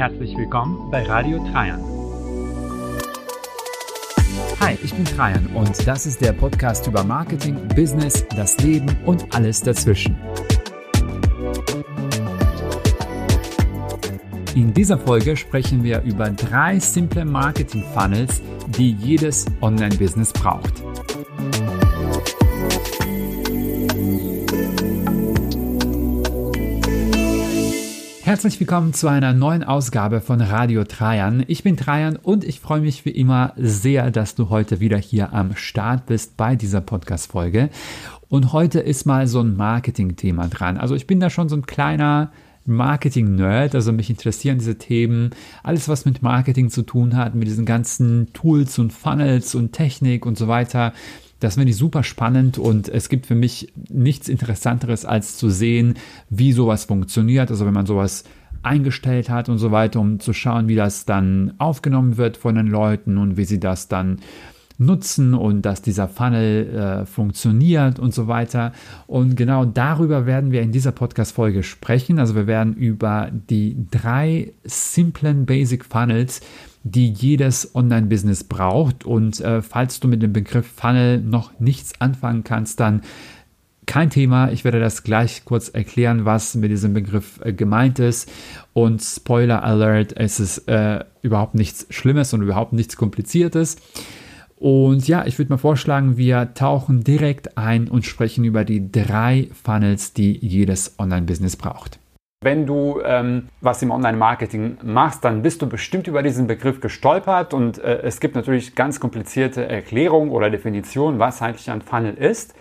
Herzlich willkommen bei Radio Trajan. Hi, ich bin Trajan und das ist der Podcast über Marketing, Business, das Leben und alles dazwischen. In dieser Folge sprechen wir über drei simple Marketing-Funnels, die jedes Online-Business braucht. Herzlich willkommen zu einer neuen Ausgabe von Radio Trajan. Ich bin Trajan und ich freue mich wie immer sehr, dass du heute wieder hier am Start bist bei dieser Podcast-Folge. Und heute ist mal so ein Marketing-Thema dran. Also ich bin da schon so ein kleiner Marketing-Nerd, also mich interessieren diese Themen, alles was mit Marketing zu tun hat, mit diesen ganzen Tools und Funnels und Technik und so weiter. Das finde ich super spannend und es gibt für mich nichts Interessanteres als zu sehen, wie sowas funktioniert. Also wenn man sowas eingestellt hat und so weiter, um zu schauen, wie das dann aufgenommen wird von den Leuten und wie sie das dann nutzen und dass dieser Funnel äh, funktioniert und so weiter. Und genau darüber werden wir in dieser Podcast-Folge sprechen. Also wir werden über die drei simplen Basic Funnels die jedes Online-Business braucht. Und äh, falls du mit dem Begriff Funnel noch nichts anfangen kannst, dann kein Thema. Ich werde das gleich kurz erklären, was mit diesem Begriff äh, gemeint ist. Und Spoiler Alert, es ist äh, überhaupt nichts Schlimmes und überhaupt nichts Kompliziertes. Und ja, ich würde mal vorschlagen, wir tauchen direkt ein und sprechen über die drei Funnels, die jedes Online-Business braucht. Wenn du ähm, was im Online-Marketing machst, dann bist du bestimmt über diesen Begriff gestolpert und äh, es gibt natürlich ganz komplizierte Erklärungen oder Definitionen, was eigentlich ein Funnel ist.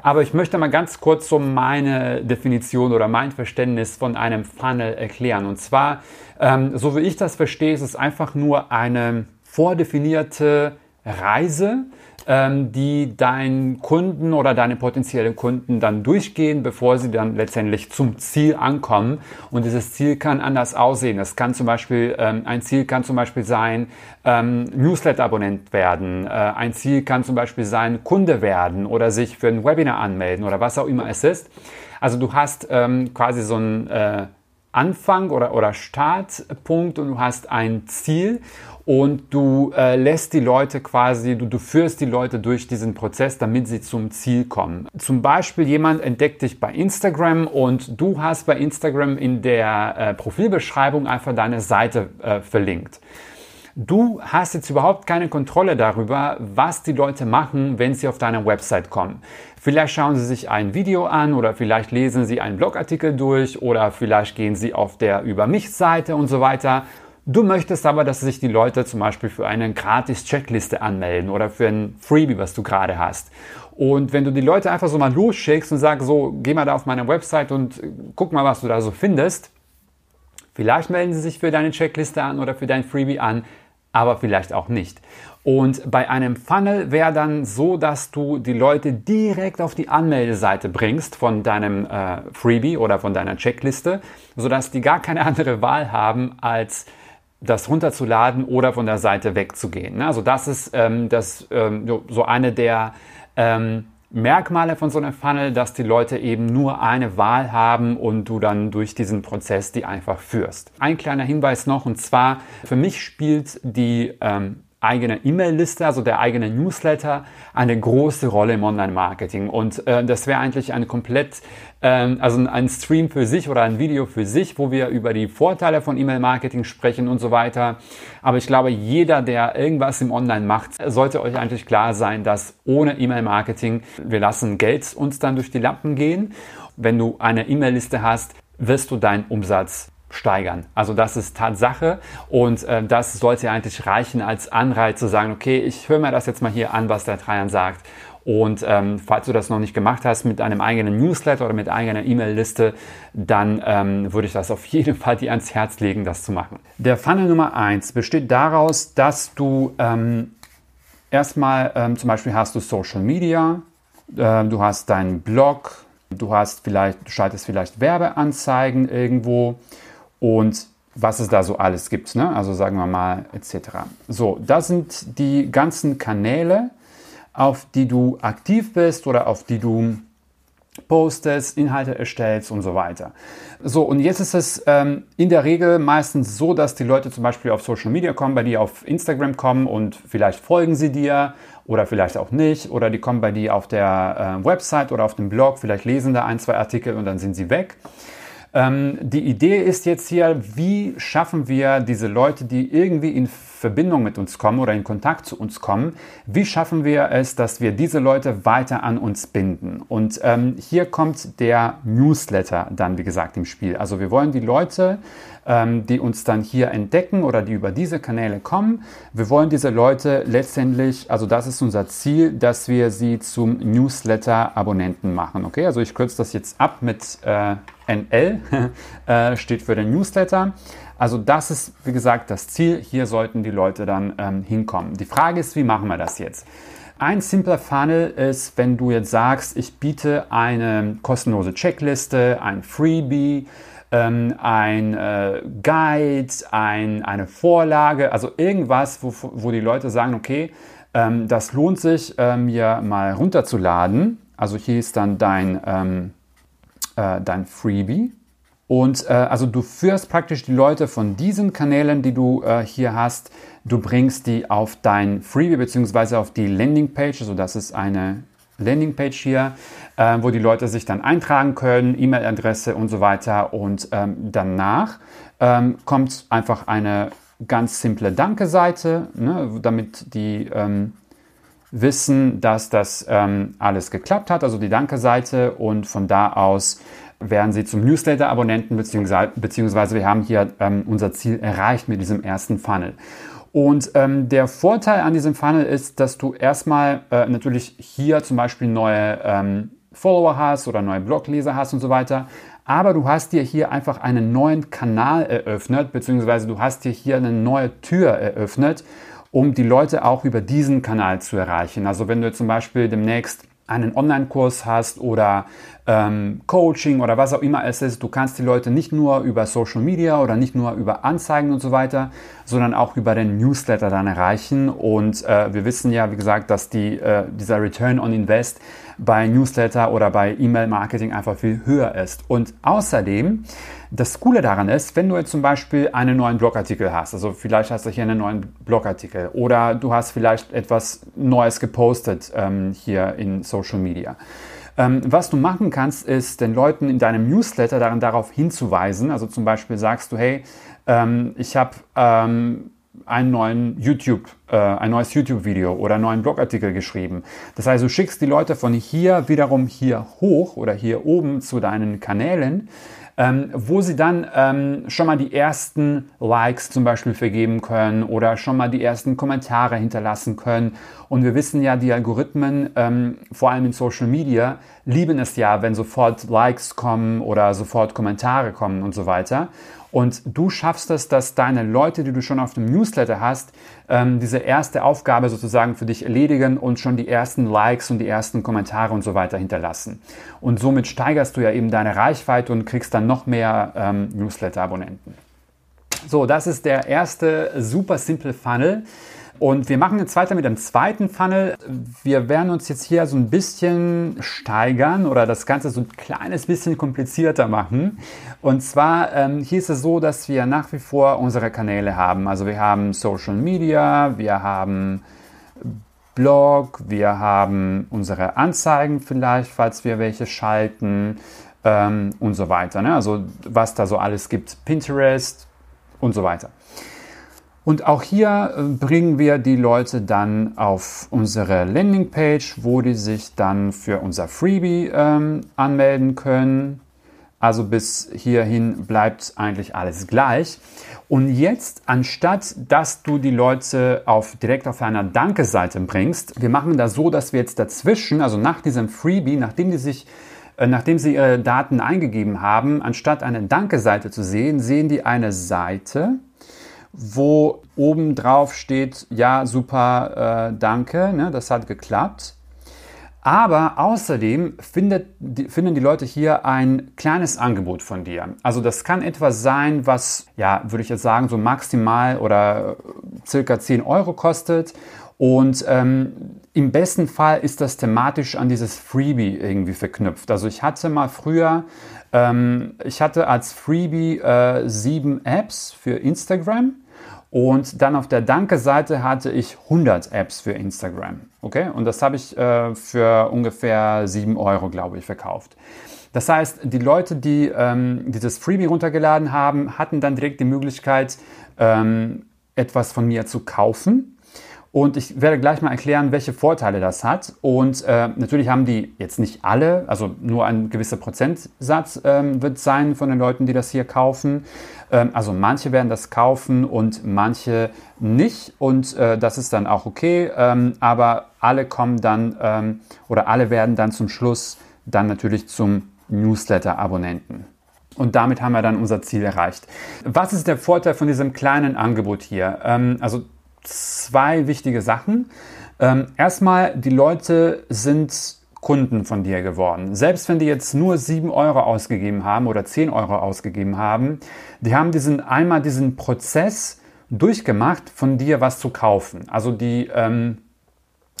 Aber ich möchte mal ganz kurz so meine Definition oder mein Verständnis von einem Funnel erklären. Und zwar, ähm, so wie ich das verstehe, ist es einfach nur eine vordefinierte Reise, ähm, die deinen Kunden oder deine potenziellen Kunden dann durchgehen, bevor sie dann letztendlich zum Ziel ankommen. Und dieses Ziel kann anders aussehen. Das kann zum Beispiel, ähm, ein Ziel kann zum Beispiel sein, ähm, Newsletter-Abonnent werden. Äh, ein Ziel kann zum Beispiel sein, Kunde werden oder sich für ein Webinar anmelden oder was auch immer es ist. Also du hast ähm, quasi so ein äh, Anfang oder, oder Startpunkt und du hast ein Ziel und du äh, lässt die Leute quasi, du, du führst die Leute durch diesen Prozess, damit sie zum Ziel kommen. Zum Beispiel jemand entdeckt dich bei Instagram und du hast bei Instagram in der äh, Profilbeschreibung einfach deine Seite äh, verlinkt. Du hast jetzt überhaupt keine Kontrolle darüber, was die Leute machen, wenn sie auf deine Website kommen. Vielleicht schauen sie sich ein Video an oder vielleicht lesen sie einen Blogartikel durch oder vielleicht gehen sie auf der Über mich Seite und so weiter Du möchtest aber, dass sich die Leute zum Beispiel für eine Gratis-Checkliste anmelden oder für ein Freebie, was du gerade hast. Und wenn du die Leute einfach so mal losschickst und sagst, so, geh mal da auf meine Website und guck mal, was du da so findest, vielleicht melden sie sich für deine Checkliste an oder für dein Freebie an, aber vielleicht auch nicht. Und bei einem Funnel wäre dann so, dass du die Leute direkt auf die Anmeldeseite bringst von deinem äh, Freebie oder von deiner Checkliste, sodass die gar keine andere Wahl haben, als das runterzuladen oder von der Seite wegzugehen. Also das ist ähm, das, ähm, so eine der ähm, Merkmale von so einem Funnel, dass die Leute eben nur eine Wahl haben und du dann durch diesen Prozess die einfach führst. Ein kleiner Hinweis noch und zwar, für mich spielt die ähm, eigene E-Mail-Liste, also der eigene Newsletter, eine große Rolle im Online-Marketing. Und äh, das wäre eigentlich ein komplett, ähm, also ein Stream für sich oder ein Video für sich, wo wir über die Vorteile von E-Mail-Marketing sprechen und so weiter. Aber ich glaube, jeder, der irgendwas im Online macht, sollte euch eigentlich klar sein, dass ohne E-Mail-Marketing, wir lassen Geld uns dann durch die Lampen gehen. Wenn du eine E-Mail-Liste hast, wirst du deinen Umsatz steigern. Also das ist Tatsache und äh, das sollte eigentlich reichen als Anreiz zu sagen, okay, ich höre mir das jetzt mal hier an, was der Trajan sagt. Und ähm, falls du das noch nicht gemacht hast mit einem eigenen Newsletter oder mit eigener E-Mail-Liste, dann ähm, würde ich das auf jeden Fall dir ans Herz legen, das zu machen. Der Funnel Nummer eins besteht daraus, dass du ähm, erstmal ähm, zum Beispiel hast du Social Media, äh, du hast deinen Blog, du hast vielleicht, du schaltest vielleicht Werbeanzeigen irgendwo und was es da so alles gibt, ne? also sagen wir mal etc. So, das sind die ganzen Kanäle, auf die du aktiv bist oder auf die du postest, Inhalte erstellst und so weiter. So, und jetzt ist es ähm, in der Regel meistens so, dass die Leute zum Beispiel auf Social Media kommen, bei dir auf Instagram kommen und vielleicht folgen sie dir oder vielleicht auch nicht oder die kommen bei dir auf der äh, Website oder auf dem Blog, vielleicht lesen da ein, zwei Artikel und dann sind sie weg. Ähm, die Idee ist jetzt hier, wie schaffen wir diese Leute, die irgendwie in Verbindung mit uns kommen oder in Kontakt zu uns kommen, wie schaffen wir es, dass wir diese Leute weiter an uns binden? Und ähm, hier kommt der Newsletter dann, wie gesagt, im Spiel. Also wir wollen die Leute, die uns dann hier entdecken oder die über diese Kanäle kommen, wir wollen diese Leute letztendlich, also das ist unser Ziel, dass wir sie zum Newsletter-Abonnenten machen. Okay, also ich kürze das jetzt ab mit äh, NL, äh, steht für den Newsletter. Also das ist, wie gesagt, das Ziel. Hier sollten die Leute dann ähm, hinkommen. Die Frage ist, wie machen wir das jetzt? Ein simpler Funnel ist, wenn du jetzt sagst, ich biete eine kostenlose Checkliste, ein Freebie, ähm, ein äh, Guide, ein, eine Vorlage, also irgendwas, wo, wo die Leute sagen, okay, ähm, das lohnt sich, mir mal runterzuladen. Also hier ist dann dein, ähm, äh, dein Freebie. Und äh, also du führst praktisch die Leute von diesen Kanälen, die du äh, hier hast, du bringst die auf dein Freebie bzw. auf die Landingpage. Also das ist eine Landingpage hier, äh, wo die Leute sich dann eintragen können, E-Mail-Adresse und so weiter. Und ähm, danach ähm, kommt einfach eine ganz simple Danke-Seite, ne, damit die ähm, wissen, dass das ähm, alles geklappt hat, also die Danke-Seite. Und von da aus werden Sie zum Newsletter-Abonnenten, beziehungsweise, beziehungsweise wir haben hier ähm, unser Ziel erreicht mit diesem ersten Funnel. Und ähm, der Vorteil an diesem Funnel ist, dass du erstmal äh, natürlich hier zum Beispiel neue ähm, Follower hast oder neue Blogleser hast und so weiter. Aber du hast dir hier einfach einen neuen Kanal eröffnet, beziehungsweise du hast dir hier eine neue Tür eröffnet, um die Leute auch über diesen Kanal zu erreichen. Also wenn du zum Beispiel demnächst einen Online-Kurs hast oder ähm, Coaching oder was auch immer es ist, du kannst die Leute nicht nur über Social Media oder nicht nur über Anzeigen und so weiter, sondern auch über den Newsletter dann erreichen. Und äh, wir wissen ja, wie gesagt, dass die, äh, dieser Return on Invest bei Newsletter oder bei E-Mail-Marketing einfach viel höher ist. Und außerdem, das Coole daran ist, wenn du jetzt zum Beispiel einen neuen Blogartikel hast, also vielleicht hast du hier einen neuen Blogartikel oder du hast vielleicht etwas Neues gepostet ähm, hier in Social Media. Ähm, was du machen kannst, ist den Leuten in deinem Newsletter daran darauf hinzuweisen. Also zum Beispiel sagst du, hey, ähm, ich habe ähm, einen neuen YouTube, äh, ein neues YouTube-Video oder einen neuen Blogartikel geschrieben. Das heißt, du schickst die Leute von hier wiederum hier hoch oder hier oben zu deinen Kanälen ähm, wo sie dann ähm, schon mal die ersten Likes zum Beispiel vergeben können oder schon mal die ersten Kommentare hinterlassen können. Und wir wissen ja, die Algorithmen, ähm, vor allem in Social Media, lieben es ja, wenn sofort Likes kommen oder sofort Kommentare kommen und so weiter. Und du schaffst es, dass deine Leute, die du schon auf dem Newsletter hast, ähm, diese erste Aufgabe sozusagen für dich erledigen und schon die ersten Likes und die ersten Kommentare und so weiter hinterlassen. Und somit steigerst du ja eben deine Reichweite und kriegst dann noch mehr ähm, Newsletter-Abonnenten. So, das ist der erste super simple Funnel. Und wir machen jetzt weiter mit dem zweiten Funnel. Wir werden uns jetzt hier so ein bisschen steigern oder das Ganze so ein kleines bisschen komplizierter machen. Und zwar ähm, hier ist es so, dass wir nach wie vor unsere Kanäle haben. Also wir haben Social Media, wir haben Blog, wir haben unsere Anzeigen vielleicht, falls wir welche schalten ähm, und so weiter. Ne? Also was da so alles gibt, Pinterest und so weiter. Und auch hier äh, bringen wir die Leute dann auf unsere Landingpage, wo die sich dann für unser Freebie ähm, anmelden können. Also bis hierhin bleibt eigentlich alles gleich. Und jetzt, anstatt dass du die Leute auf, direkt auf einer Danke-Seite bringst, wir machen das so, dass wir jetzt dazwischen, also nach diesem Freebie, nachdem die sich äh, Nachdem Sie Ihre Daten eingegeben haben, anstatt eine Danke-Seite zu sehen, sehen die eine Seite, wo oben drauf steht, ja, super, äh, danke, ne, das hat geklappt. Aber außerdem findet, die, finden die Leute hier ein kleines Angebot von dir. Also das kann etwas sein, was, ja, würde ich jetzt sagen, so maximal oder circa 10 Euro kostet. Und ähm, im besten Fall ist das thematisch an dieses Freebie irgendwie verknüpft. Also ich hatte mal früher, ähm, ich hatte als Freebie äh, sieben Apps für Instagram. Und dann auf der Danke-Seite hatte ich 100 Apps für Instagram. Okay? Und das habe ich äh, für ungefähr 7 Euro, glaube ich, verkauft. Das heißt, die Leute, die ähm, dieses Freebie runtergeladen haben, hatten dann direkt die Möglichkeit, ähm, etwas von mir zu kaufen. Und ich werde gleich mal erklären, welche Vorteile das hat. Und äh, natürlich haben die jetzt nicht alle, also nur ein gewisser Prozentsatz ähm, wird sein von den Leuten, die das hier kaufen. Ähm, also manche werden das kaufen und manche nicht. Und äh, das ist dann auch okay. Ähm, aber alle kommen dann ähm, oder alle werden dann zum Schluss dann natürlich zum Newsletter-Abonnenten. Und damit haben wir dann unser Ziel erreicht. Was ist der Vorteil von diesem kleinen Angebot hier? Ähm, also zwei wichtige Sachen. Ähm, erstmal, die Leute sind Kunden von dir geworden. Selbst wenn die jetzt nur 7 Euro ausgegeben haben oder 10 Euro ausgegeben haben, die haben diesen einmal diesen Prozess durchgemacht, von dir was zu kaufen. Also die ähm,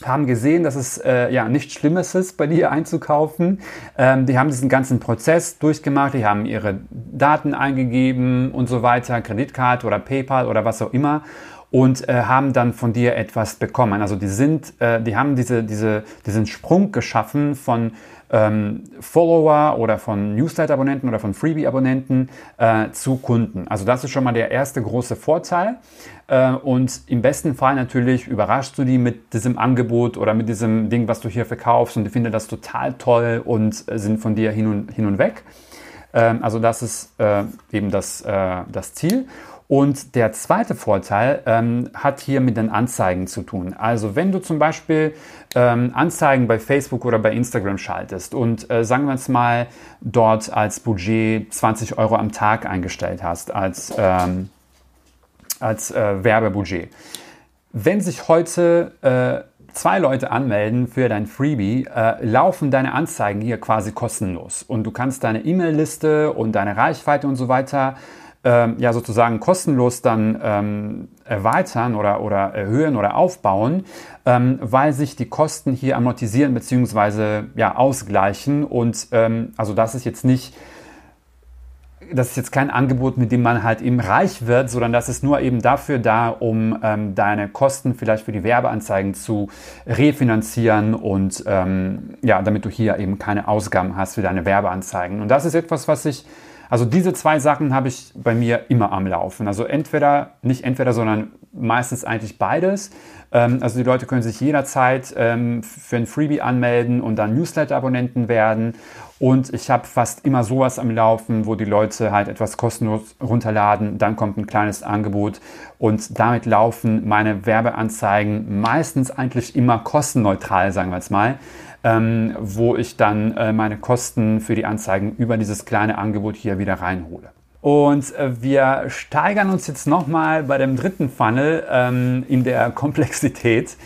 haben gesehen, dass es äh, ja nichts Schlimmes ist, bei dir einzukaufen. Ähm, die haben diesen ganzen Prozess durchgemacht, die haben ihre Daten eingegeben und so weiter, Kreditkarte oder PayPal oder was auch immer und äh, haben dann von dir etwas bekommen. Also die sind, äh, die haben diese, diese, diesen Sprung geschaffen von ähm, Follower oder von Newsletter-Abonnenten oder von Freebie-Abonnenten äh, zu Kunden. Also das ist schon mal der erste große Vorteil. Äh, und im besten Fall natürlich überraschst du die mit diesem Angebot oder mit diesem Ding, was du hier verkaufst und die finden das total toll und äh, sind von dir hin und, hin und weg. Ähm, also das ist äh, eben das, das Ziel. Und der zweite Vorteil ähm, hat hier mit den Anzeigen zu tun. Also wenn du zum Beispiel ähm, Anzeigen bei Facebook oder bei Instagram schaltest und äh, sagen wir jetzt mal dort als Budget 20 Euro am Tag eingestellt hast, als, ähm, als äh, Werbebudget. Wenn sich heute äh, zwei Leute anmelden für dein Freebie, äh, laufen deine Anzeigen hier quasi kostenlos. Und du kannst deine E-Mail-Liste und deine Reichweite und so weiter ähm, ja sozusagen kostenlos dann ähm, erweitern oder, oder erhöhen oder aufbauen, ähm, weil sich die Kosten hier amortisieren bzw. Ja, ausgleichen. Und ähm, also das ist jetzt nicht das ist jetzt kein Angebot, mit dem man halt eben reich wird, sondern das ist nur eben dafür da, um ähm, deine Kosten vielleicht für die Werbeanzeigen zu refinanzieren und ähm, ja, damit du hier eben keine Ausgaben hast für deine Werbeanzeigen. Und das ist etwas, was ich also diese zwei Sachen habe ich bei mir immer am Laufen. Also entweder, nicht entweder, sondern meistens eigentlich beides. Ähm, also die Leute können sich jederzeit ähm, für ein Freebie anmelden und dann Newsletter-Abonnenten werden. Und ich habe fast immer sowas am Laufen, wo die Leute halt etwas kostenlos runterladen, dann kommt ein kleines Angebot und damit laufen meine Werbeanzeigen meistens eigentlich immer kostenneutral, sagen wir jetzt mal ähm, wo ich dann äh, meine Kosten für die Anzeigen über dieses kleine Angebot hier wieder reinhole. Und äh, wir steigern uns jetzt nochmal bei dem dritten Funnel ähm, in der Komplexität.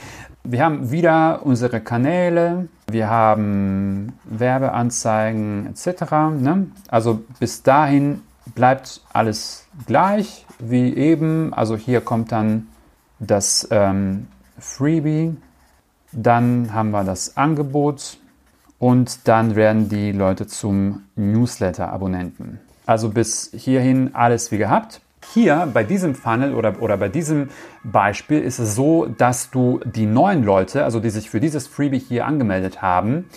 Wir haben wieder unsere Kanäle, wir haben Werbeanzeigen etc. Ne? Also bis dahin bleibt alles gleich wie eben. Also hier kommt dann das ähm, Freebie dann haben wir das Angebot und dann werden die Leute zum Newsletter-Abonnenten. Also bis hierhin alles wie gehabt. Hier bei diesem Funnel oder, oder bei diesem Beispiel ist es so, dass du die neuen Leute, also die sich für dieses Freebie hier angemeldet haben,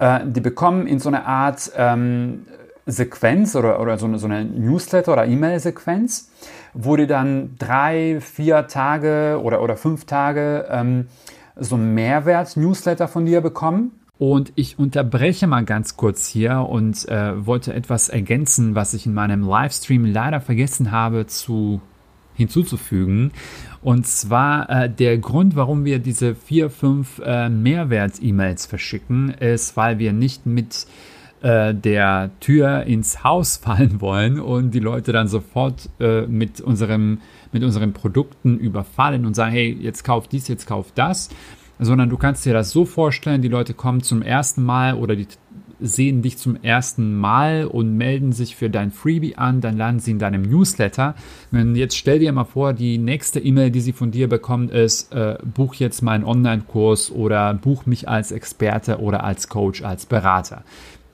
äh, die bekommen in so eine Art ähm, Sequenz oder, oder so eine, so eine Newsletter- oder E-Mail-Sequenz, wo die dann drei, vier Tage oder, oder fünf Tage ähm, so einen Mehrwert-Newsletter von dir bekommen. Und ich unterbreche mal ganz kurz hier und äh, wollte etwas ergänzen, was ich in meinem Livestream leider vergessen habe zu hinzuzufügen. Und zwar äh, der Grund, warum wir diese vier, fünf äh, Mehrwert-E-Mails verschicken, ist, weil wir nicht mit äh, der Tür ins Haus fallen wollen und die Leute dann sofort äh, mit unserem mit unseren Produkten überfallen und sagen, hey, jetzt kauf dies, jetzt kauf das, sondern du kannst dir das so vorstellen, die Leute kommen zum ersten Mal oder die sehen dich zum ersten Mal und melden sich für dein Freebie an, dann landen sie in deinem Newsletter. Und jetzt stell dir mal vor, die nächste E-Mail, die sie von dir bekommen, ist, äh, buch jetzt meinen Online-Kurs oder buch mich als Experte oder als Coach, als Berater.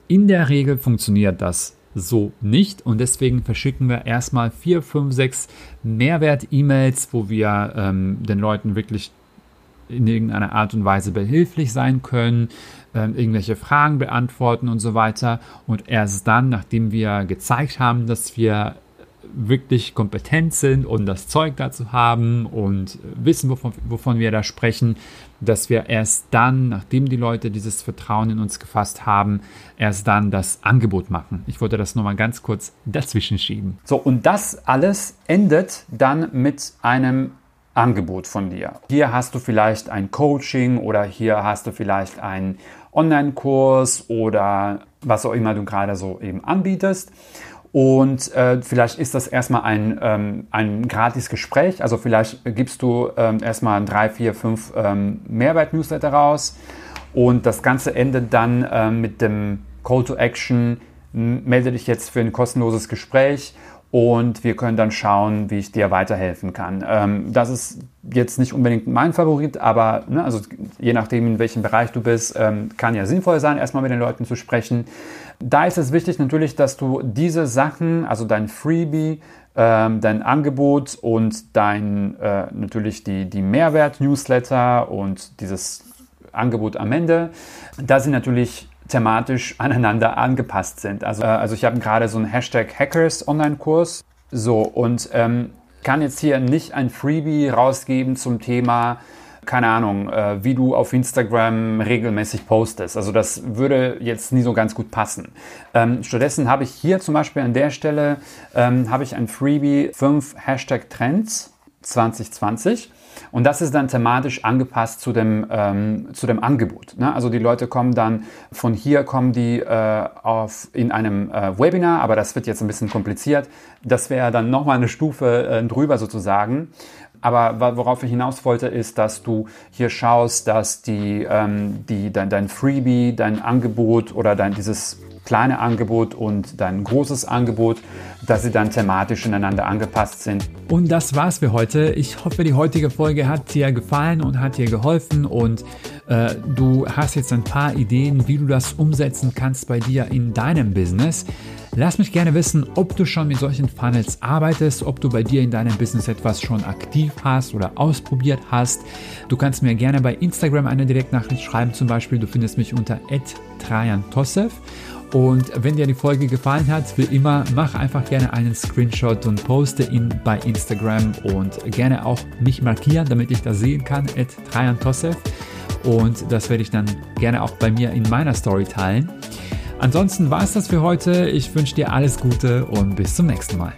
In der Regel funktioniert das so nicht und deswegen verschicken wir erstmal vier, fünf, sechs Mehrwert-E-Mails, wo wir ähm, den Leuten wirklich in irgendeiner Art und Weise behilflich sein können, äh, irgendwelche Fragen beantworten und so weiter. Und erst dann, nachdem wir gezeigt haben, dass wir wirklich kompetent sind und das Zeug dazu haben und wissen, wovon, wovon wir da sprechen, dass wir erst dann, nachdem die Leute dieses Vertrauen in uns gefasst haben, erst dann das Angebot machen. Ich wollte das nochmal ganz kurz dazwischen schieben. So, und das alles endet dann mit einem Angebot von dir. Hier hast du vielleicht ein Coaching oder hier hast du vielleicht einen Online-Kurs oder was auch immer du gerade so eben anbietest. Und äh, vielleicht ist das erstmal ein, ähm, ein gratis Gespräch. Also vielleicht gibst du ähm, erstmal drei, vier, fünf ähm, Mehrwert-Newsletter raus. Und das Ganze endet dann ähm, mit dem Call to Action. Melde dich jetzt für ein kostenloses Gespräch und wir können dann schauen, wie ich dir weiterhelfen kann. Ähm, das ist jetzt nicht unbedingt mein Favorit, aber ne, also je nachdem, in welchem Bereich du bist, ähm, kann ja sinnvoll sein, erstmal mit den Leuten zu sprechen. Da ist es wichtig natürlich, dass du diese Sachen, also dein Freebie, ähm, dein Angebot und dein äh, natürlich die, die Mehrwert-Newsletter und dieses Angebot am Ende, da sind natürlich thematisch aneinander angepasst sind. Also, äh, also ich habe gerade so einen Hashtag Hackers Online-Kurs. So, und ähm, kann jetzt hier nicht ein Freebie rausgeben zum Thema, keine Ahnung, äh, wie du auf Instagram regelmäßig postest. Also das würde jetzt nie so ganz gut passen. Ähm, stattdessen habe ich hier zum Beispiel an der Stelle ähm, habe ich ein Freebie 5 Hashtag Trends 2020. Und das ist dann thematisch angepasst zu dem, ähm, zu dem Angebot. Ne? Also die Leute kommen dann, von hier kommen die äh, auf, in einem äh, Webinar, aber das wird jetzt ein bisschen kompliziert. Das wäre dann nochmal eine Stufe äh, drüber sozusagen. Aber worauf ich hinaus wollte, ist, dass du hier schaust, dass die, ähm, die, dein, dein Freebie, dein Angebot oder dein, dieses kleine Angebot und dein großes Angebot, dass sie dann thematisch ineinander angepasst sind. Und das war's für heute. Ich hoffe, die heutige Folge hat dir gefallen und hat dir geholfen und äh, du hast jetzt ein paar Ideen, wie du das umsetzen kannst bei dir in deinem Business. Lass mich gerne wissen, ob du schon mit solchen Funnels arbeitest, ob du bei dir in deinem Business etwas schon aktiv hast oder ausprobiert hast. Du kannst mir gerne bei Instagram eine Direktnachricht schreiben, zum Beispiel. Du findest mich unter @trajan_tossev und wenn dir die Folge gefallen hat, wie immer, mach einfach gerne einen Screenshot und poste ihn bei Instagram und gerne auch mich markieren, damit ich das sehen kann, at Tosef. Und das werde ich dann gerne auch bei mir in meiner Story teilen. Ansonsten war es das für heute. Ich wünsche dir alles Gute und bis zum nächsten Mal.